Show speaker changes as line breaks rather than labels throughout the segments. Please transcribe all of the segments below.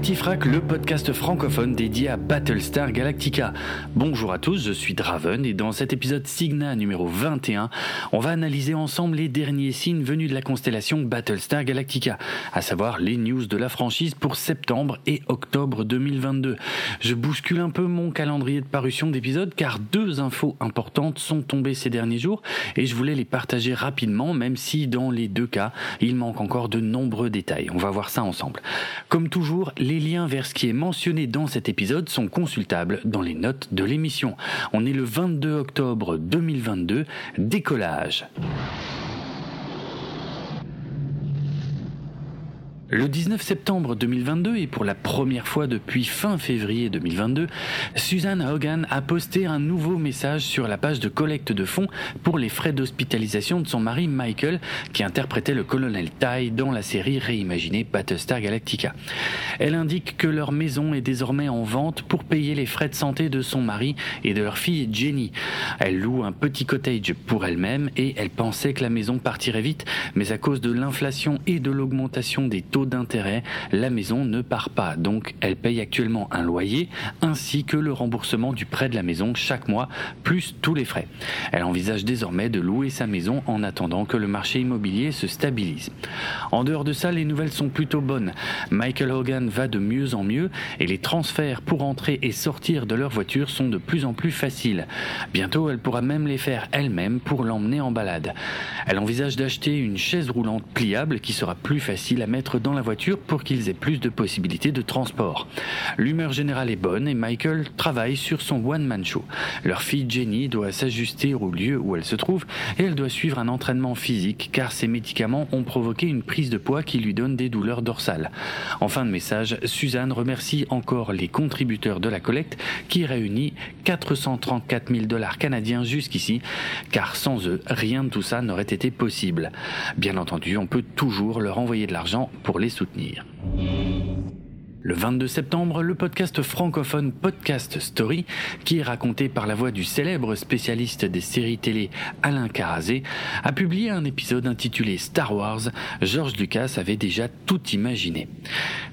Actifrac, le podcast francophone dédié à Battlestar Galactica. Bonjour à tous, je suis Draven et dans cet épisode Signa numéro 21, on va analyser ensemble les derniers signes venus de la constellation Battlestar Galactica, à savoir les news de la franchise pour septembre et octobre 2022. Je bouscule un peu mon calendrier de parution d'épisodes car deux infos importantes sont tombées ces derniers jours et je voulais les partager rapidement même si dans les deux cas, il manque encore de nombreux détails. On va voir ça ensemble. Comme toujours, les liens vers ce qui est mentionné dans cet épisode sont consultables dans les notes de l'émission. On est le 22 octobre 2022, décollage. Le 19 septembre 2022 et pour la première fois depuis fin février 2022, Suzanne Hogan a posté un nouveau message sur la page de collecte de fonds pour les frais d'hospitalisation de son mari Michael qui interprétait le colonel Ty dans la série réimaginée Battlestar Galactica. Elle indique que leur maison est désormais en vente pour payer les frais de santé de son mari et de leur fille Jenny. Elle loue un petit cottage pour elle-même et elle pensait que la maison partirait vite, mais à cause de l'inflation et de l'augmentation des taux d'intérêt, la maison ne part pas. Donc elle paye actuellement un loyer ainsi que le remboursement du prêt de la maison chaque mois, plus tous les frais. Elle envisage désormais de louer sa maison en attendant que le marché immobilier se stabilise. En dehors de ça, les nouvelles sont plutôt bonnes. Michael Hogan va de mieux en mieux et les transferts pour entrer et sortir de leur voiture sont de plus en plus faciles. Bientôt, elle pourra même les faire elle-même pour l'emmener en balade. Elle envisage d'acheter une chaise roulante pliable qui sera plus facile à mettre dans la voiture pour qu'ils aient plus de possibilités de transport. L'humeur générale est bonne et Michael travaille sur son one-man show. Leur fille Jenny doit s'ajuster au lieu où elle se trouve et elle doit suivre un entraînement physique car ses médicaments ont provoqué une prise de poids qui lui donne des douleurs dorsales. En fin de message, Suzanne remercie encore les contributeurs de la collecte qui réunit 434 000 dollars canadiens jusqu'ici car sans eux, rien de tout ça n'aurait été possible. Bien entendu, on peut toujours leur envoyer de l'argent pour les soutenir. Le 22 septembre, le podcast francophone Podcast Story, qui est raconté par la voix du célèbre spécialiste des séries télé Alain Carazé, a publié un épisode intitulé Star Wars. George Lucas avait déjà tout imaginé.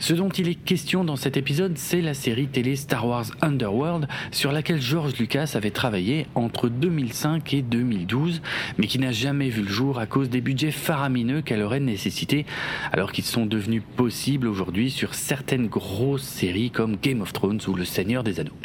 Ce dont il est question dans cet épisode, c'est la série télé Star Wars Underworld, sur laquelle George Lucas avait travaillé entre 2005 et 2012, mais qui n'a jamais vu le jour à cause des budgets faramineux qu'elle aurait nécessité, alors qu'ils sont devenus possibles aujourd'hui sur certaines grosses séries comme Game of Thrones ou Le Seigneur des Anneaux.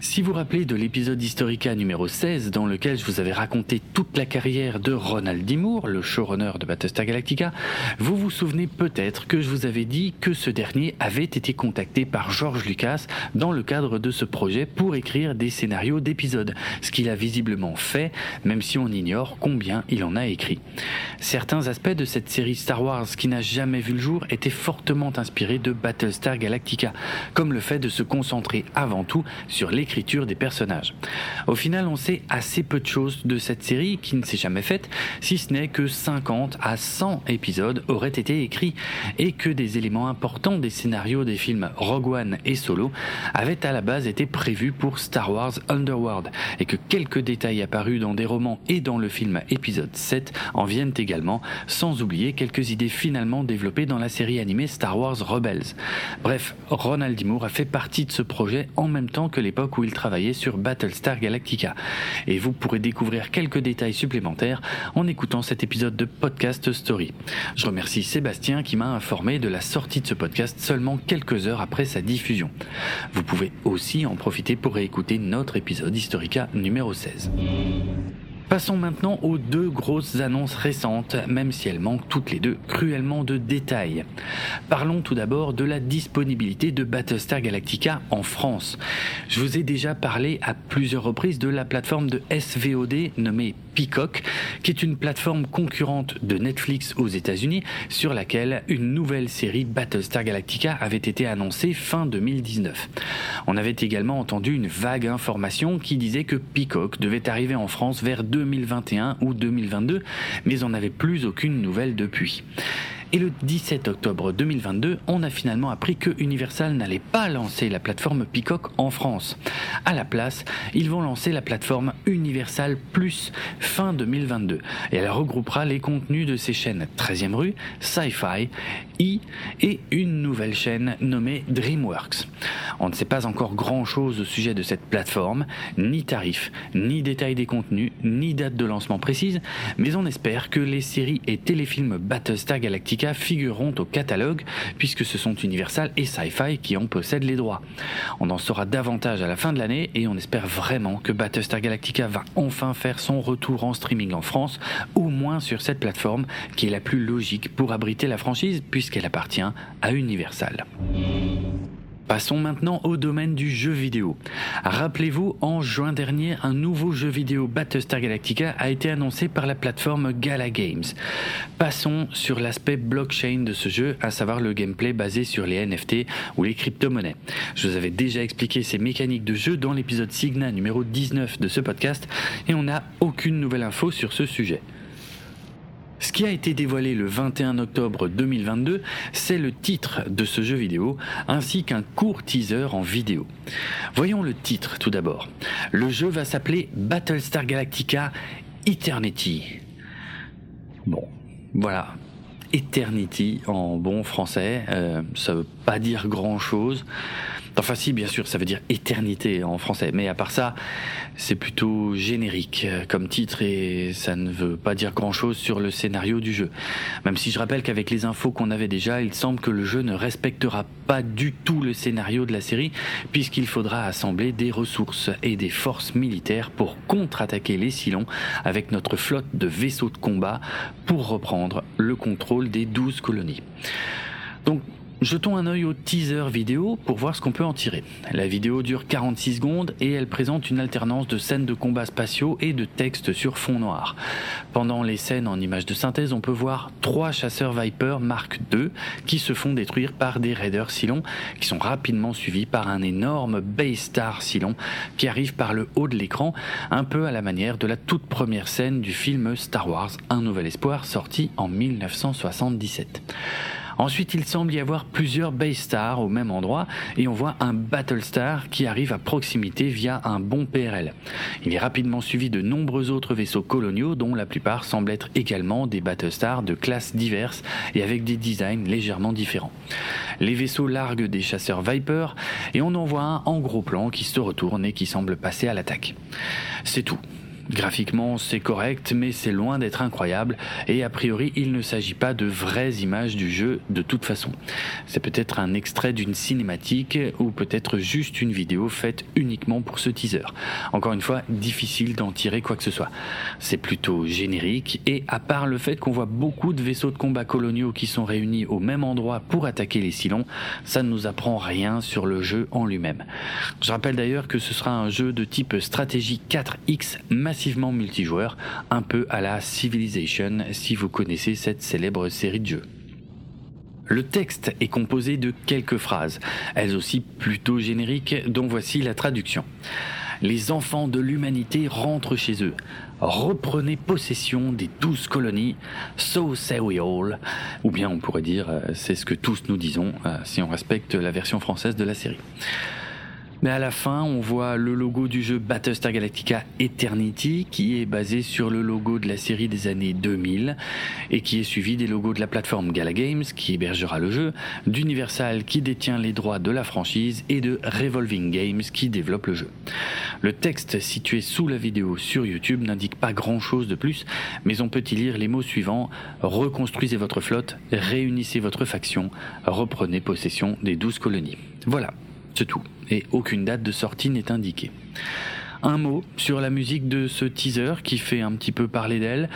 Si vous rappelez de l'épisode Historica numéro 16 dans lequel je vous avais raconté toute la carrière de Ronald D. Moore, le showrunner de Battlestar Galactica, vous vous souvenez peut-être que je vous avais dit que ce dernier avait été contacté par George Lucas dans le cadre de ce projet pour écrire des scénarios d'épisodes, ce qu'il a visiblement fait, même si on ignore combien il en a écrit. Certains aspects de cette série Star Wars qui n'a jamais vu le jour étaient fortement inspirés de Battlestar Galactica, comme le fait de se concentrer avant tout sur les des personnages. Au final, on sait assez peu de choses de cette série qui ne s'est jamais faite, si ce n'est que 50 à 100 épisodes auraient été écrits et que des éléments importants des scénarios des films Rogue One et Solo avaient à la base été prévus pour Star Wars Underworld et que quelques détails apparus dans des romans et dans le film épisode 7 en viennent également, sans oublier quelques idées finalement développées dans la série animée Star Wars Rebels. Bref, Ronald. Moore a fait partie de ce projet en même temps que l'époque il travaillait sur Battlestar Galactica. Et vous pourrez découvrir quelques détails supplémentaires en écoutant cet épisode de Podcast Story. Je remercie Sébastien qui m'a informé de la sortie de ce podcast seulement quelques heures après sa diffusion. Vous pouvez aussi en profiter pour réécouter notre épisode Historica numéro 16. Passons maintenant aux deux grosses annonces récentes, même si elles manquent toutes les deux cruellement de détails. Parlons tout d'abord de la disponibilité de Battlestar Galactica en France. Je vous ai déjà parlé à plusieurs reprises de la plateforme de SVOD nommée Peacock, qui est une plateforme concurrente de Netflix aux États-Unis, sur laquelle une nouvelle série Battlestar Galactica avait été annoncée fin 2019. On avait également entendu une vague information qui disait que Peacock devait arriver en France vers 2021 ou 2022, mais on n'avait plus aucune nouvelle depuis. Et le 17 octobre 2022, on a finalement appris que Universal n'allait pas lancer la plateforme Peacock en France. À la place, ils vont lancer la plateforme Universal Plus fin 2022. Et elle regroupera les contenus de ces chaînes 13e rue, Sci-Fi, E et une nouvelle chaîne nommée DreamWorks. On ne sait pas encore grand chose au sujet de cette plateforme, ni tarif, ni détails des contenus, ni date de lancement précise, mais on espère que les séries et téléfilms Battlestar Figureront au catalogue, puisque ce sont Universal et Sci-Fi qui en possèdent les droits. On en saura davantage à la fin de l'année et on espère vraiment que Battlestar Galactica va enfin faire son retour en streaming en France, au moins sur cette plateforme qui est la plus logique pour abriter la franchise puisqu'elle appartient à Universal. Passons maintenant au domaine du jeu vidéo. Rappelez-vous, en juin dernier, un nouveau jeu vidéo Battlestar Galactica a été annoncé par la plateforme Gala Games. Passons sur l'aspect blockchain de ce jeu, à savoir le gameplay basé sur les NFT ou les crypto-monnaies. Je vous avais déjà expliqué ces mécaniques de jeu dans l'épisode Signa numéro 19 de ce podcast et on n'a aucune nouvelle info sur ce sujet. Ce qui a été dévoilé le 21 octobre 2022, c'est le titre de ce jeu vidéo, ainsi qu'un court teaser en vidéo. Voyons le titre tout d'abord. Le jeu va s'appeler Battlestar Galactica Eternity. Bon, voilà. Eternity en bon français, euh, ça veut pas dire grand chose. Enfin si, bien sûr, ça veut dire éternité en français, mais à part ça, c'est plutôt générique euh, comme titre et ça ne veut pas dire grand-chose sur le scénario du jeu. Même si je rappelle qu'avec les infos qu'on avait déjà, il semble que le jeu ne respectera pas du tout le scénario de la série, puisqu'il faudra assembler des ressources et des forces militaires pour contre-attaquer les Silons avec notre flotte de vaisseaux de combat pour reprendre le contrôle des 12 colonies. Donc Jetons un œil au teaser vidéo pour voir ce qu'on peut en tirer. La vidéo dure 46 secondes et elle présente une alternance de scènes de combats spatiaux et de textes sur fond noir. Pendant les scènes en images de synthèse, on peut voir trois chasseurs Viper Mark II qui se font détruire par des raiders Cylon qui sont rapidement suivis par un énorme Baystar Cylon qui arrive par le haut de l'écran, un peu à la manière de la toute première scène du film Star Wars Un Nouvel Espoir sorti en 1977. Ensuite, il semble y avoir plusieurs base stars au même endroit et on voit un Battlestar qui arrive à proximité via un bon PRL. Il est rapidement suivi de nombreux autres vaisseaux coloniaux dont la plupart semblent être également des Battlestars de classes diverses et avec des designs légèrement différents. Les vaisseaux larguent des chasseurs Viper et on en voit un en gros plan qui se retourne et qui semble passer à l'attaque. C'est tout. Graphiquement, c'est correct, mais c'est loin d'être incroyable, et a priori, il ne s'agit pas de vraies images du jeu de toute façon. C'est peut-être un extrait d'une cinématique, ou peut-être juste une vidéo faite uniquement pour ce teaser. Encore une fois, difficile d'en tirer quoi que ce soit. C'est plutôt générique, et à part le fait qu'on voit beaucoup de vaisseaux de combat coloniaux qui sont réunis au même endroit pour attaquer les Silons, ça ne nous apprend rien sur le jeu en lui-même. Je rappelle d'ailleurs que ce sera un jeu de type stratégie 4X massif multijoueur, un peu à la Civilization si vous connaissez cette célèbre série de jeux. Le texte est composé de quelques phrases, elles aussi plutôt génériques, dont voici la traduction. Les enfants de l'humanité rentrent chez eux. Reprenez possession des douze colonies, so say we all. Ou bien on pourrait dire, euh, c'est ce que tous nous disons, euh, si on respecte la version française de la série. Mais à la fin, on voit le logo du jeu Battlestar Galactica Eternity qui est basé sur le logo de la série des années 2000 et qui est suivi des logos de la plateforme Gala Games qui hébergera le jeu, d'Universal qui détient les droits de la franchise et de Revolving Games qui développe le jeu. Le texte situé sous la vidéo sur YouTube n'indique pas grand chose de plus, mais on peut y lire les mots suivants reconstruisez votre flotte, réunissez votre faction, reprenez possession des 12 colonies. Voilà, tout. Et aucune date de sortie n'est indiquée. Un mot sur la musique de ce teaser qui fait un petit peu parler d'elle.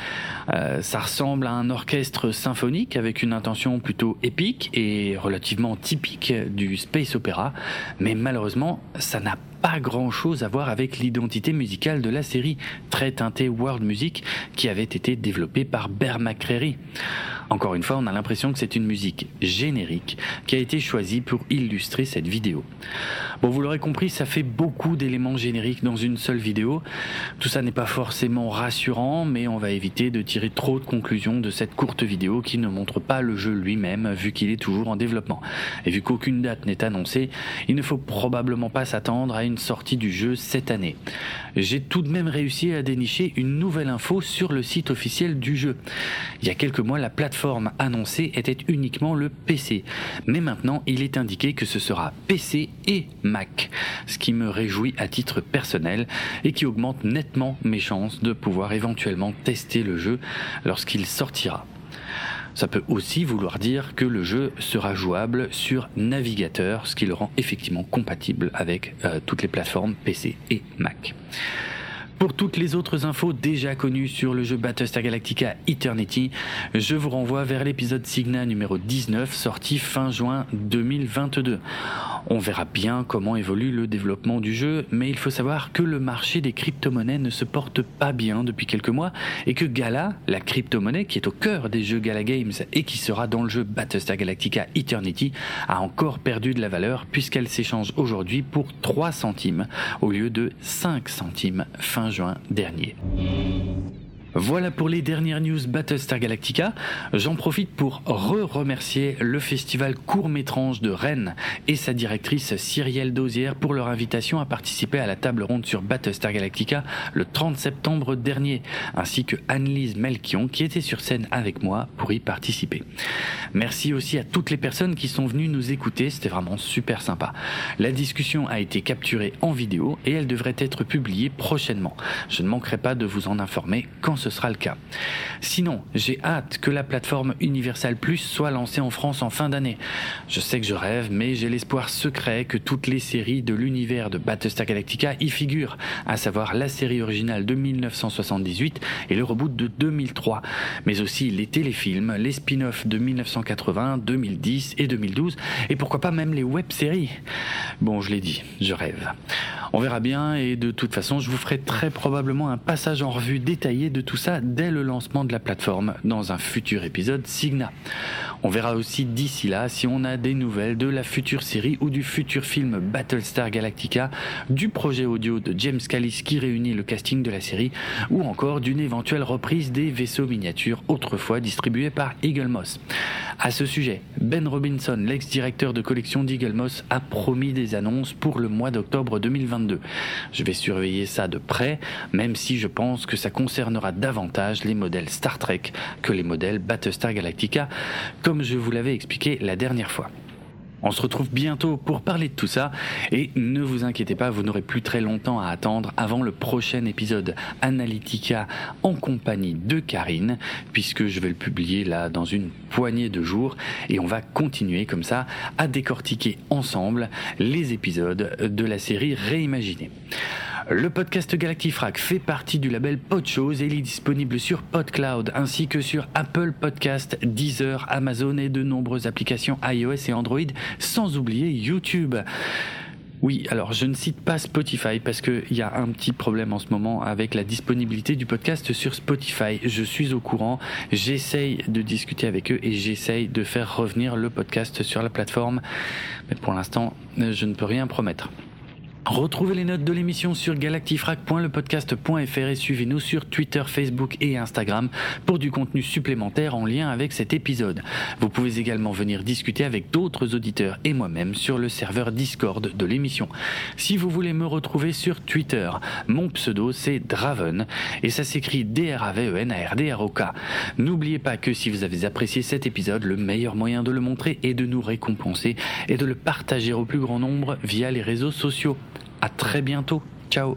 Euh, ça ressemble à un orchestre symphonique avec une intention plutôt épique et relativement typique du space opéra, mais malheureusement ça n'a pas grand chose à voir avec l'identité musicale de la série, très teintée world music, qui avait été développée par Bear McCreary. Encore une fois, on a l'impression que c'est une musique générique qui a été choisie pour illustrer cette vidéo. Bon, vous l'aurez compris, ça fait beaucoup d'éléments génériques dans une seule vidéo. Tout ça n'est pas forcément rassurant, mais on va éviter de tirer trop de conclusions de cette courte vidéo qui ne montre pas le jeu lui-même, vu qu'il est toujours en développement. Et vu qu'aucune date n'est annoncée, il ne faut probablement pas s'attendre à une sortie du jeu cette année. J'ai tout de même réussi à dénicher une nouvelle info sur le site officiel du jeu. Il y a quelques mois, la plateforme annoncée était uniquement le PC. Mais maintenant, il est indiqué que ce sera PC et Mac, ce qui me réjouit à titre personnel et qui augmente nettement mes chances de pouvoir éventuellement tester le jeu lorsqu'il sortira. Ça peut aussi vouloir dire que le jeu sera jouable sur navigateur, ce qui le rend effectivement compatible avec euh, toutes les plateformes PC et Mac. Pour toutes les autres infos déjà connues sur le jeu Battlestar Galactica Eternity, je vous renvoie vers l'épisode Signa numéro 19 sorti fin juin 2022. On verra bien comment évolue le développement du jeu, mais il faut savoir que le marché des crypto-monnaies ne se porte pas bien depuis quelques mois et que Gala, la crypto-monnaie qui est au cœur des jeux Gala Games et qui sera dans le jeu Battlestar Galactica Eternity, a encore perdu de la valeur puisqu'elle s'échange aujourd'hui pour 3 centimes au lieu de 5 centimes fin juin dernier. Voilà pour les dernières news Battlestar Galactica. J'en profite pour re-remercier le festival Court-Métrange de Rennes et sa directrice Cyrielle Dosière pour leur invitation à participer à la table ronde sur Battlestar Galactica le 30 septembre dernier, ainsi que Annelise Melchion qui était sur scène avec moi pour y participer. Merci aussi à toutes les personnes qui sont venues nous écouter, c'était vraiment super sympa. La discussion a été capturée en vidéo et elle devrait être publiée prochainement. Je ne manquerai pas de vous en informer quand ce sera le cas. Sinon, j'ai hâte que la plateforme Universal Plus soit lancée en France en fin d'année. Je sais que je rêve, mais j'ai l'espoir secret que toutes les séries de l'univers de Battlestar Galactica y figurent, à savoir la série originale de 1978 et le reboot de 2003, mais aussi les téléfilms, les spin-offs de 1980, 2010 et 2012, et pourquoi pas même les web-séries. Bon, je l'ai dit, je rêve. On verra bien et de toute façon, je vous ferai très probablement un passage en revue détaillé de tout ça dès le lancement de la plateforme dans un futur épisode Signa. On verra aussi d'ici là si on a des nouvelles de la future série ou du futur film Battlestar Galactica, du projet audio de James Callis qui réunit le casting de la série ou encore d'une éventuelle reprise des vaisseaux miniatures autrefois distribués par Eagle Moss. À ce sujet, Ben Robinson, l'ex-directeur de collection d'Eagle Moss, a promis des annonces pour le mois d'octobre 2022. Je vais surveiller ça de près, même si je pense que ça concernera davantage les modèles Star Trek que les modèles Battlestar Galactica, comme je vous l'avais expliqué la dernière fois. On se retrouve bientôt pour parler de tout ça et ne vous inquiétez pas, vous n'aurez plus très longtemps à attendre avant le prochain épisode Analytica en compagnie de Karine puisque je vais le publier là dans une poignée de jours et on va continuer comme ça à décortiquer ensemble les épisodes de la série réimaginée. Le podcast Galactifrac fait partie du label Podchose et il est disponible sur PodCloud ainsi que sur Apple Podcast, Deezer, Amazon et de nombreuses applications iOS et Android, sans oublier YouTube. Oui, alors je ne cite pas Spotify parce qu'il y a un petit problème en ce moment avec la disponibilité du podcast sur Spotify. Je suis au courant, j'essaye de discuter avec eux et j'essaye de faire revenir le podcast sur la plateforme. Mais pour l'instant, je ne peux rien promettre. Retrouvez les notes de l'émission sur galactifrac.lepodcast.fr et suivez-nous sur Twitter, Facebook et Instagram pour du contenu supplémentaire en lien avec cet épisode. Vous pouvez également venir discuter avec d'autres auditeurs et moi-même sur le serveur Discord de l'émission. Si vous voulez me retrouver sur Twitter, mon pseudo c'est Draven et ça s'écrit D-R-A-V-E-N-A-R-D-R-O-K. N'oubliez pas que si vous avez apprécié cet épisode, le meilleur moyen de le montrer et de nous récompenser est de le partager au plus grand nombre via les réseaux sociaux à très bientôt. Ciao